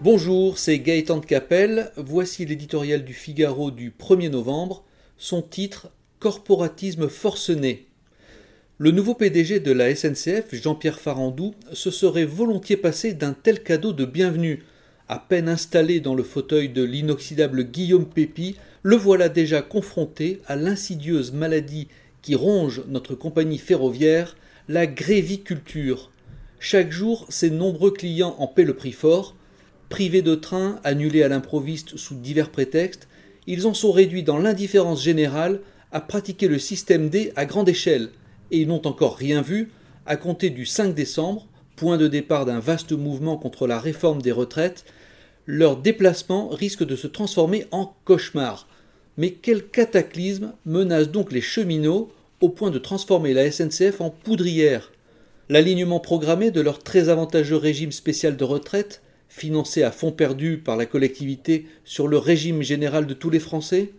Bonjour, c'est Gaëtan de Capelle. Voici l'éditorial du Figaro du 1er novembre. Son titre Corporatisme forcené. Le nouveau PDG de la SNCF, Jean-Pierre Farandou, se serait volontiers passé d'un tel cadeau de bienvenue. À peine installé dans le fauteuil de l'inoxydable Guillaume Pépi, le voilà déjà confronté à l'insidieuse maladie qui ronge notre compagnie ferroviaire, la gréviculture. Chaque jour, ses nombreux clients en paient le prix fort. Privés de train, annulés à l'improviste sous divers prétextes, ils en sont réduits dans l'indifférence générale à pratiquer le système D à grande échelle, et ils n'ont encore rien vu à compter du 5 décembre, point de départ d'un vaste mouvement contre la réforme des retraites, leur déplacement risque de se transformer en cauchemar. Mais quel cataclysme menace donc les cheminots au point de transformer la SNCF en poudrière? L'alignement programmé de leur très avantageux régime spécial de retraite financé à fonds perdus par la collectivité sur le régime général de tous les Français?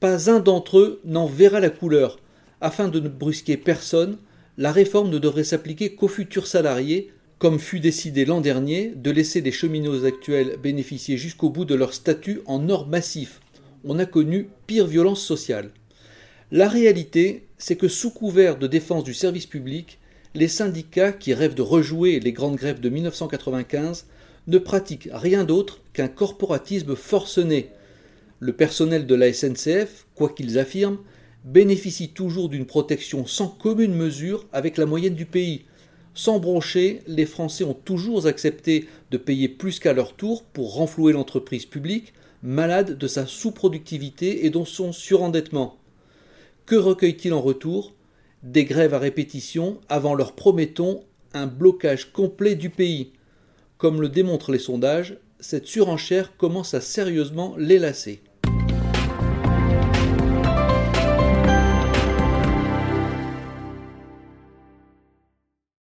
Pas un d'entre eux n'en verra la couleur. Afin de ne brusquer personne, la réforme ne devrait s'appliquer qu'aux futurs salariés, comme fut décidé l'an dernier de laisser les cheminots actuels bénéficier jusqu'au bout de leur statut en or massif. On a connu pire violence sociale. La réalité, c'est que sous couvert de défense du service public, les syndicats qui rêvent de rejouer les grandes grèves de 1995 ne pratique rien d'autre qu'un corporatisme forcené. Le personnel de la SNCF, quoi qu'ils affirment, bénéficie toujours d'une protection sans commune mesure avec la moyenne du pays. Sans broncher, les Français ont toujours accepté de payer plus qu'à leur tour pour renflouer l'entreprise publique, malade de sa sous-productivité et de son surendettement. Que recueille-t-il en retour? Des grèves à répétition avant leur promettons un blocage complet du pays. Comme le démontrent les sondages, cette surenchère commence à sérieusement l'élasser.